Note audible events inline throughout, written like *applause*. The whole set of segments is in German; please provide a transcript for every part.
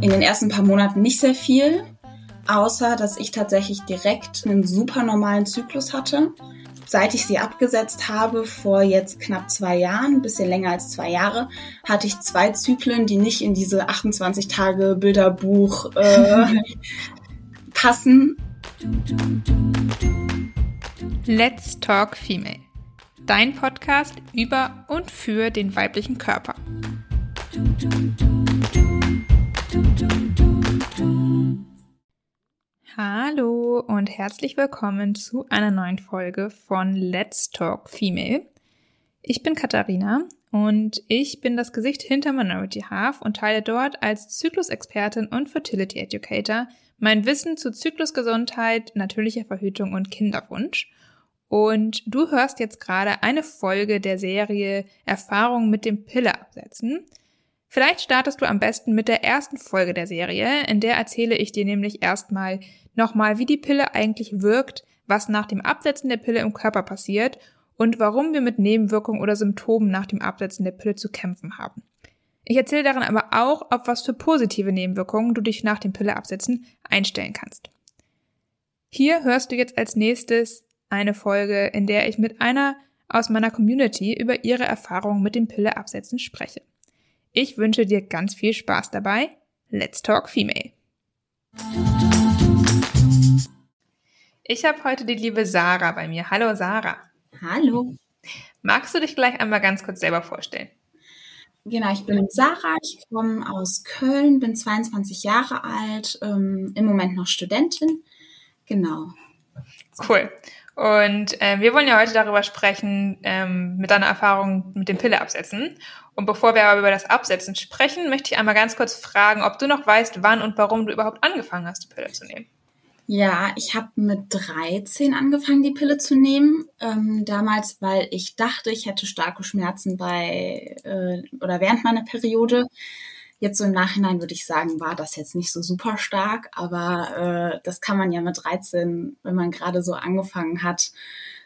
In den ersten paar Monaten nicht sehr viel, außer dass ich tatsächlich direkt einen super normalen Zyklus hatte. Seit ich sie abgesetzt habe, vor jetzt knapp zwei Jahren, ein bisschen länger als zwei Jahre, hatte ich zwei Zyklen, die nicht in diese 28 Tage Bilderbuch äh, *laughs* passen. Let's Talk Female. Dein Podcast über und für den weiblichen Körper. Hallo und herzlich willkommen zu einer neuen Folge von Let's Talk Female. Ich bin Katharina und ich bin das Gesicht hinter Minority Half und teile dort als Zyklusexpertin und Fertility Educator mein Wissen zu Zyklusgesundheit, natürlicher Verhütung und Kinderwunsch. Und du hörst jetzt gerade eine Folge der Serie Erfahrung mit dem Pille absetzen. Vielleicht startest du am besten mit der ersten Folge der Serie, in der erzähle ich dir nämlich erstmal nochmal, wie die Pille eigentlich wirkt, was nach dem Absetzen der Pille im Körper passiert und warum wir mit Nebenwirkungen oder Symptomen nach dem Absetzen der Pille zu kämpfen haben. Ich erzähle darin aber auch, auf was für positive Nebenwirkungen du dich nach dem Pilleabsetzen einstellen kannst. Hier hörst du jetzt als nächstes eine Folge, in der ich mit einer aus meiner Community über ihre Erfahrungen mit dem Pilleabsetzen spreche. Ich wünsche dir ganz viel Spaß dabei. Let's Talk Female. Ich habe heute die liebe Sarah bei mir. Hallo Sarah. Hallo. Magst du dich gleich einmal ganz kurz selber vorstellen? Genau, ich bin Sarah, ich komme aus Köln, bin 22 Jahre alt, ähm, im Moment noch Studentin. Genau. Cool. Und äh, wir wollen ja heute darüber sprechen, ähm, mit deiner Erfahrung mit dem Pille absetzen. Und bevor wir aber über das Absetzen sprechen, möchte ich einmal ganz kurz fragen, ob du noch weißt, wann und warum du überhaupt angefangen hast, die Pille zu nehmen. Ja, ich habe mit 13 angefangen, die Pille zu nehmen. Ähm, damals, weil ich dachte, ich hätte starke Schmerzen bei äh, oder während meiner Periode. Jetzt so im Nachhinein würde ich sagen, war das jetzt nicht so super stark, aber äh, das kann man ja mit 13, wenn man gerade so angefangen hat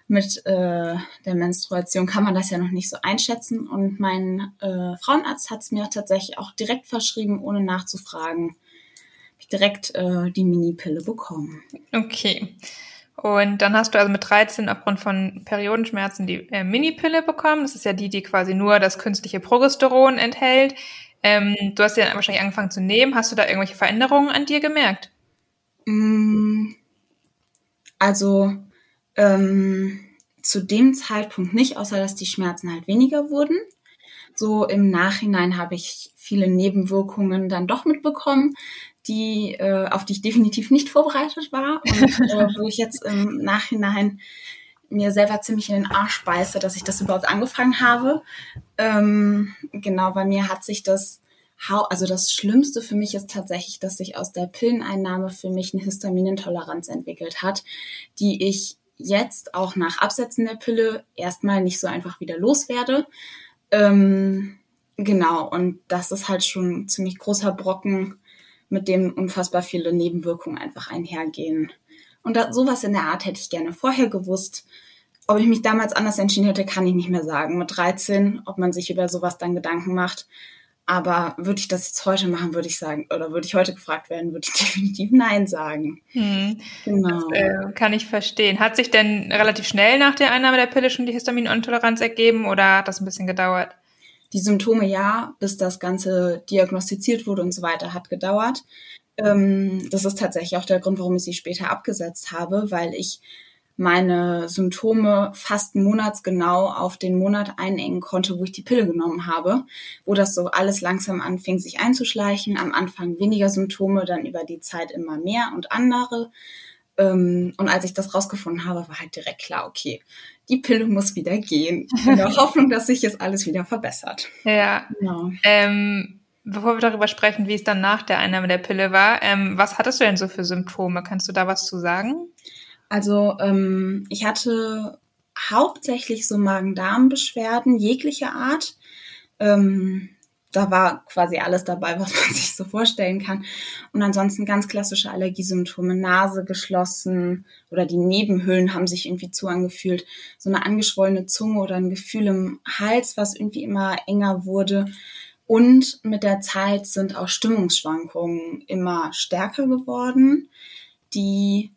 mit äh, der Menstruation, kann man das ja noch nicht so einschätzen. Und mein äh, Frauenarzt hat es mir tatsächlich auch direkt verschrieben, ohne nachzufragen. Ich direkt äh, die Mini-Pille bekommen. Okay. Und dann hast du also mit 13 aufgrund von Periodenschmerzen die äh, Mini-Pille bekommen. Das ist ja die, die quasi nur das künstliche Progesteron enthält. Ähm, du hast ja wahrscheinlich angefangen zu nehmen. Hast du da irgendwelche Veränderungen an dir gemerkt? Mm, also ähm, zu dem Zeitpunkt nicht, außer dass die Schmerzen halt weniger wurden. So im Nachhinein habe ich viele Nebenwirkungen dann doch mitbekommen, die äh, auf die ich definitiv nicht *laughs* vorbereitet war und äh, wo ich jetzt im Nachhinein mir selber ziemlich in den Arsch beiße, dass ich das überhaupt angefangen habe. Ähm, genau, bei mir hat sich das, also das Schlimmste für mich ist tatsächlich, dass sich aus der Pilleneinnahme für mich eine Histaminintoleranz entwickelt hat, die ich jetzt auch nach Absetzen der Pille erstmal nicht so einfach wieder loswerde. Ähm, genau, und das ist halt schon ein ziemlich großer Brocken, mit dem unfassbar viele Nebenwirkungen einfach einhergehen. Und da, sowas in der Art hätte ich gerne vorher gewusst. Ob ich mich damals anders entschieden hätte, kann ich nicht mehr sagen. Mit 13, ob man sich über sowas dann Gedanken macht. Aber würde ich das jetzt heute machen, würde ich sagen, oder würde ich heute gefragt werden, würde ich *laughs* definitiv Nein sagen. Hm. Genau. Das, äh, kann ich verstehen. Hat sich denn relativ schnell nach der Einnahme der Pille schon die Histaminintoleranz ergeben oder hat das ein bisschen gedauert? Die Symptome ja, bis das Ganze diagnostiziert wurde und so weiter, hat gedauert. Ähm, das ist tatsächlich auch der Grund, warum ich sie später abgesetzt habe, weil ich meine Symptome fast monatsgenau auf den Monat einengen konnte, wo ich die Pille genommen habe, wo das so alles langsam anfing, sich einzuschleichen. Am Anfang weniger Symptome, dann über die Zeit immer mehr und andere. Ähm, und als ich das rausgefunden habe, war halt direkt klar, okay, die Pille muss wieder gehen. In der *laughs* Hoffnung, dass sich jetzt alles wieder verbessert. Ja. Genau. Ähm Bevor wir darüber sprechen, wie es dann nach der Einnahme der Pille war, ähm, was hattest du denn so für Symptome? Kannst du da was zu sagen? Also ähm, ich hatte hauptsächlich so Magen-Darm-Beschwerden jeglicher Art. Ähm, da war quasi alles dabei, was man *laughs* sich so vorstellen kann. Und ansonsten ganz klassische Allergiesymptome, Nase geschlossen oder die Nebenhöhlen haben sich irgendwie zu angefühlt. So eine angeschwollene Zunge oder ein Gefühl im Hals, was irgendwie immer enger wurde. Und mit der Zeit sind auch Stimmungsschwankungen immer stärker geworden, die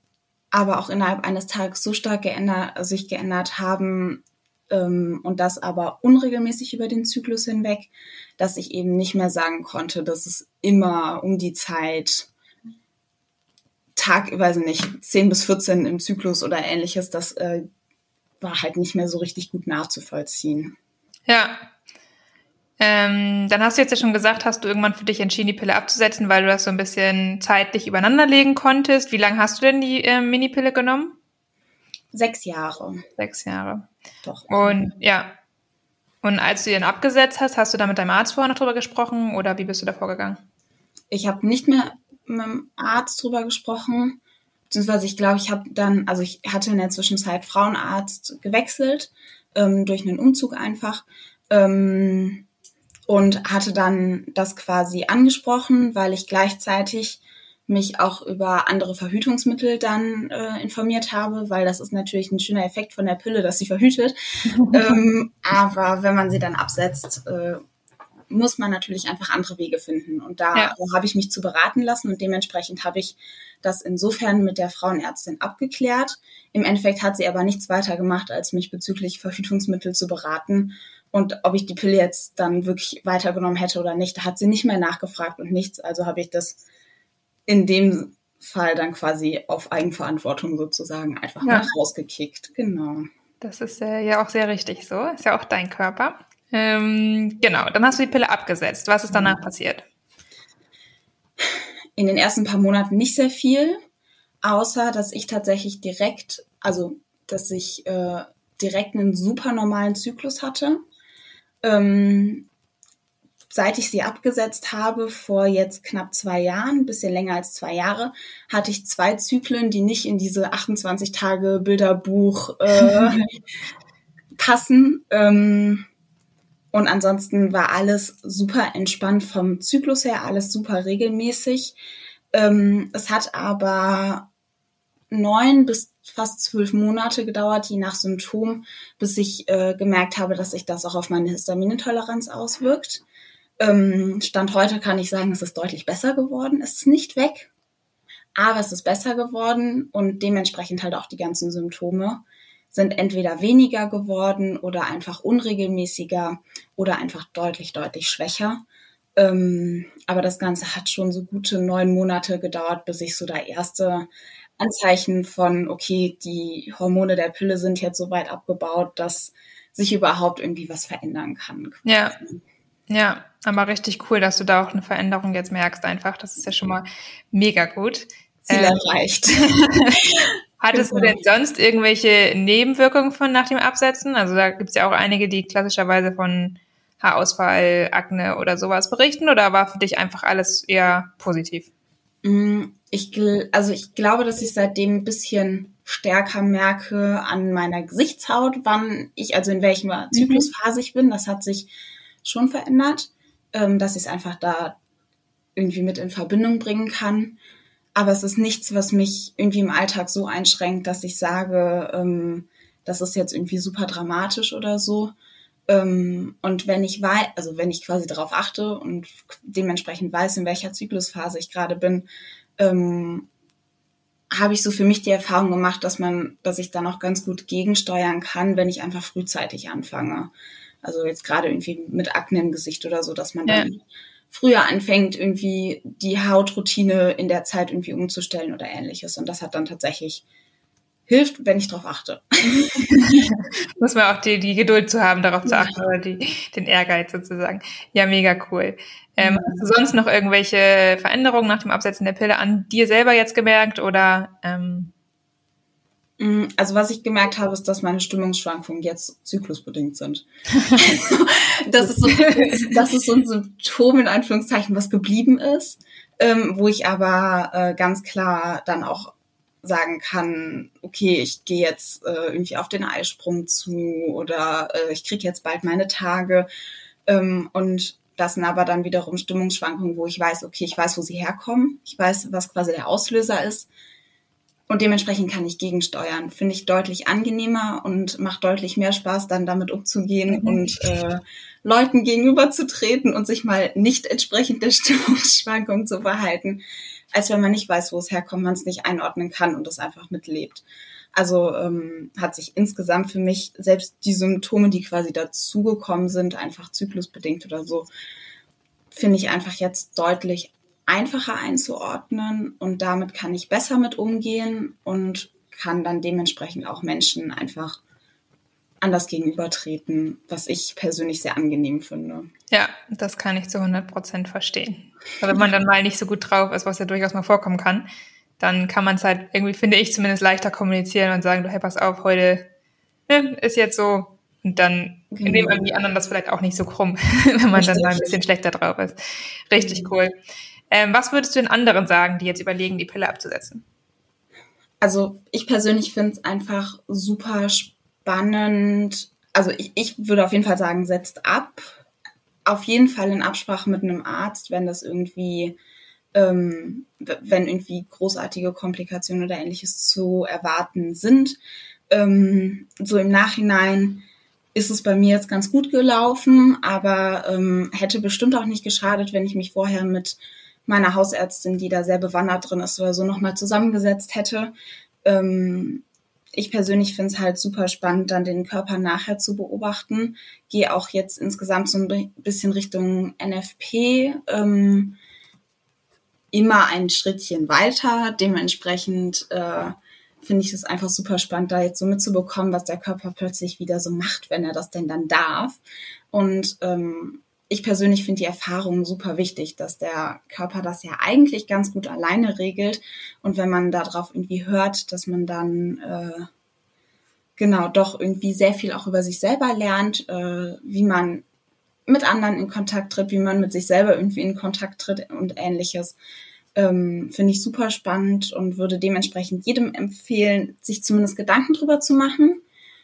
aber auch innerhalb eines Tages so stark geändert, sich geändert haben, ähm, und das aber unregelmäßig über den Zyklus hinweg, dass ich eben nicht mehr sagen konnte, dass es immer um die Zeit Tag, weiß ich nicht, 10 bis 14 im Zyklus oder ähnliches, das äh, war halt nicht mehr so richtig gut nachzuvollziehen. Ja. Ähm, dann hast du jetzt ja schon gesagt, hast du irgendwann für dich entschieden, die Pille abzusetzen, weil du das so ein bisschen zeitlich übereinanderlegen konntest. Wie lange hast du denn die äh, Minipille genommen? Sechs Jahre. Sechs Jahre. Doch. Und ja. Und als du ihn abgesetzt hast, hast du da mit deinem Arzt vorher noch drüber gesprochen oder wie bist du da vorgegangen? Ich habe nicht mehr mit dem Arzt drüber gesprochen, beziehungsweise ich glaube, ich habe dann, also ich hatte in der Zwischenzeit Frauenarzt gewechselt, ähm, durch einen Umzug einfach. Ähm, und hatte dann das quasi angesprochen, weil ich gleichzeitig mich auch über andere Verhütungsmittel dann äh, informiert habe, weil das ist natürlich ein schöner Effekt von der Pille, dass sie verhütet. *laughs* ähm, aber wenn man sie dann absetzt, äh, muss man natürlich einfach andere Wege finden. Und da ja. habe ich mich zu beraten lassen und dementsprechend habe ich das insofern mit der Frauenärztin abgeklärt. Im Endeffekt hat sie aber nichts weiter gemacht, als mich bezüglich Verhütungsmittel zu beraten. Und ob ich die Pille jetzt dann wirklich weitergenommen hätte oder nicht, da hat sie nicht mehr nachgefragt und nichts. Also habe ich das in dem Fall dann quasi auf Eigenverantwortung sozusagen einfach ja. mal rausgekickt. Genau. Das ist äh, ja auch sehr richtig so. Ist ja auch dein Körper. Ähm, genau, dann hast du die Pille abgesetzt. Was ist danach mhm. passiert? In den ersten paar Monaten nicht sehr viel, außer dass ich tatsächlich direkt, also dass ich äh, direkt einen super normalen Zyklus hatte. Ähm, seit ich sie abgesetzt habe, vor jetzt knapp zwei Jahren, ein bisschen länger als zwei Jahre, hatte ich zwei Zyklen, die nicht in diese 28 Tage Bilderbuch äh, *laughs* passen. Ähm, und ansonsten war alles super entspannt vom Zyklus her, alles super regelmäßig. Ähm, es hat aber neun bis fast zwölf Monate gedauert, je nach Symptom, bis ich äh, gemerkt habe, dass sich das auch auf meine Histaminintoleranz auswirkt. Ähm, Stand heute kann ich sagen, es ist deutlich besser geworden. Es ist nicht weg, aber es ist besser geworden und dementsprechend halt auch die ganzen Symptome sind entweder weniger geworden oder einfach unregelmäßiger oder einfach deutlich, deutlich schwächer. Ähm, aber das Ganze hat schon so gute neun Monate gedauert, bis ich so da erste Anzeichen von, okay, die Hormone der Pille sind jetzt so weit abgebaut, dass sich überhaupt irgendwie was verändern kann. Ja. Ja, aber richtig cool, dass du da auch eine Veränderung jetzt merkst einfach. Das ist ja schon mal mega gut. Ziel ähm, erreicht. *laughs* Hattest du denn sonst irgendwelche Nebenwirkungen von nach dem Absetzen? Also da gibt es ja auch einige, die klassischerweise von Haarausfall, Akne oder sowas berichten oder war für dich einfach alles eher positiv? Mm, ich, also ich glaube, dass ich seitdem ein bisschen stärker merke an meiner Gesichtshaut, wann ich, also in welcher mhm. Zyklusphase ich bin. Das hat sich schon verändert, ähm, dass ich es einfach da irgendwie mit in Verbindung bringen kann. Aber es ist nichts, was mich irgendwie im Alltag so einschränkt, dass ich sage, ähm, das ist jetzt irgendwie super dramatisch oder so. Ähm, und wenn ich weiß, also wenn ich quasi darauf achte und dementsprechend weiß, in welcher Zyklusphase ich gerade bin, ähm, habe ich so für mich die Erfahrung gemacht, dass man, dass ich dann auch ganz gut gegensteuern kann, wenn ich einfach frühzeitig anfange. Also jetzt gerade irgendwie mit Akne im Gesicht oder so, dass man ja. dann früher anfängt, irgendwie die Hautroutine in der Zeit irgendwie umzustellen oder ähnliches. Und das hat dann tatsächlich hilft, wenn ich darauf achte. *laughs* Muss man auch die, die Geduld zu haben, darauf zu achten oder die, den Ehrgeiz sozusagen. Ja, mega cool. Ähm, ja. Hast du sonst noch irgendwelche Veränderungen nach dem Absetzen der Pille an dir selber jetzt gemerkt oder ähm, also was ich gemerkt habe, ist, dass meine Stimmungsschwankungen jetzt zyklusbedingt sind. *laughs* das, ist so, das ist so ein Symptom in Anführungszeichen, was geblieben ist, ähm, wo ich aber äh, ganz klar dann auch sagen kann, okay, ich gehe jetzt äh, irgendwie auf den Eisprung zu oder äh, ich kriege jetzt bald meine Tage. Ähm, und Das sind aber dann wiederum Stimmungsschwankungen, wo ich weiß, okay, ich weiß, wo sie herkommen. Ich weiß, was quasi der Auslöser ist. Und dementsprechend kann ich gegensteuern. Finde ich deutlich angenehmer und macht deutlich mehr Spaß, dann damit umzugehen mhm. und äh, Leuten gegenüberzutreten und sich mal nicht entsprechend der *laughs* Stimmungsschwankung zu verhalten, als wenn man nicht weiß, wo es herkommt, man es nicht einordnen kann und es einfach mitlebt. Also ähm, hat sich insgesamt für mich selbst die Symptome, die quasi dazugekommen sind, einfach zyklusbedingt oder so, finde ich einfach jetzt deutlich einfacher einzuordnen und damit kann ich besser mit umgehen und kann dann dementsprechend auch Menschen einfach anders gegenübertreten, was ich persönlich sehr angenehm finde. Ja, das kann ich zu 100 Prozent verstehen. Weil wenn man dann mal nicht so gut drauf ist, was ja durchaus mal vorkommen kann, dann kann man es halt irgendwie, finde ich, zumindest leichter kommunizieren und sagen, du, hey, pass auf, heute ne, ist jetzt so. Und dann genau. nehmen irgendwie anderen das vielleicht auch nicht so krumm, *laughs* wenn man Richtig. dann mal ein bisschen schlechter drauf ist. Richtig cool. Ähm, was würdest du den anderen sagen, die jetzt überlegen, die Pille abzusetzen? Also ich persönlich finde es einfach super spannend. Also ich, ich würde auf jeden Fall sagen, setzt ab. Auf jeden Fall in Absprache mit einem Arzt, wenn das irgendwie, ähm, wenn irgendwie großartige Komplikationen oder ähnliches zu erwarten sind. Ähm, so im Nachhinein ist es bei mir jetzt ganz gut gelaufen, aber ähm, hätte bestimmt auch nicht geschadet, wenn ich mich vorher mit meiner Hausärztin, die da sehr bewandert drin ist oder so, nochmal zusammengesetzt hätte. Ähm, ich persönlich finde es halt super spannend, dann den Körper nachher zu beobachten. Gehe auch jetzt insgesamt so ein bisschen Richtung NFP. Ähm, immer ein Schrittchen weiter. Dementsprechend äh, finde ich es einfach super spannend, da jetzt so mitzubekommen, was der Körper plötzlich wieder so macht, wenn er das denn dann darf. Und ähm, ich persönlich finde die Erfahrung super wichtig, dass der Körper das ja eigentlich ganz gut alleine regelt. Und wenn man darauf irgendwie hört, dass man dann äh, genau doch irgendwie sehr viel auch über sich selber lernt, äh, wie man mit anderen in Kontakt tritt, wie man mit sich selber irgendwie in Kontakt tritt und ähnliches. Ähm, finde ich super spannend und würde dementsprechend jedem empfehlen, sich zumindest Gedanken drüber zu machen,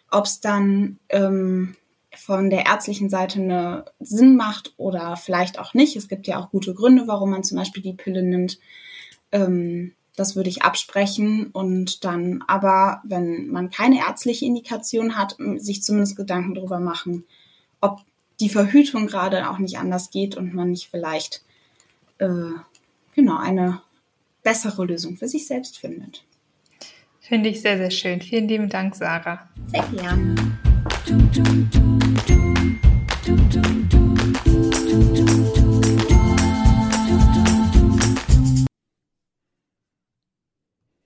ob es dann ähm, von der ärztlichen Seite eine Sinn macht oder vielleicht auch nicht. Es gibt ja auch gute Gründe, warum man zum Beispiel die Pille nimmt. Ähm, das würde ich absprechen und dann aber, wenn man keine ärztliche Indikation hat, sich zumindest Gedanken darüber machen, ob die Verhütung gerade auch nicht anders geht und man nicht vielleicht äh, genau eine bessere Lösung für sich selbst findet. Finde ich sehr, sehr schön. Vielen lieben Dank, Sarah. Sehr gerne. do do do do do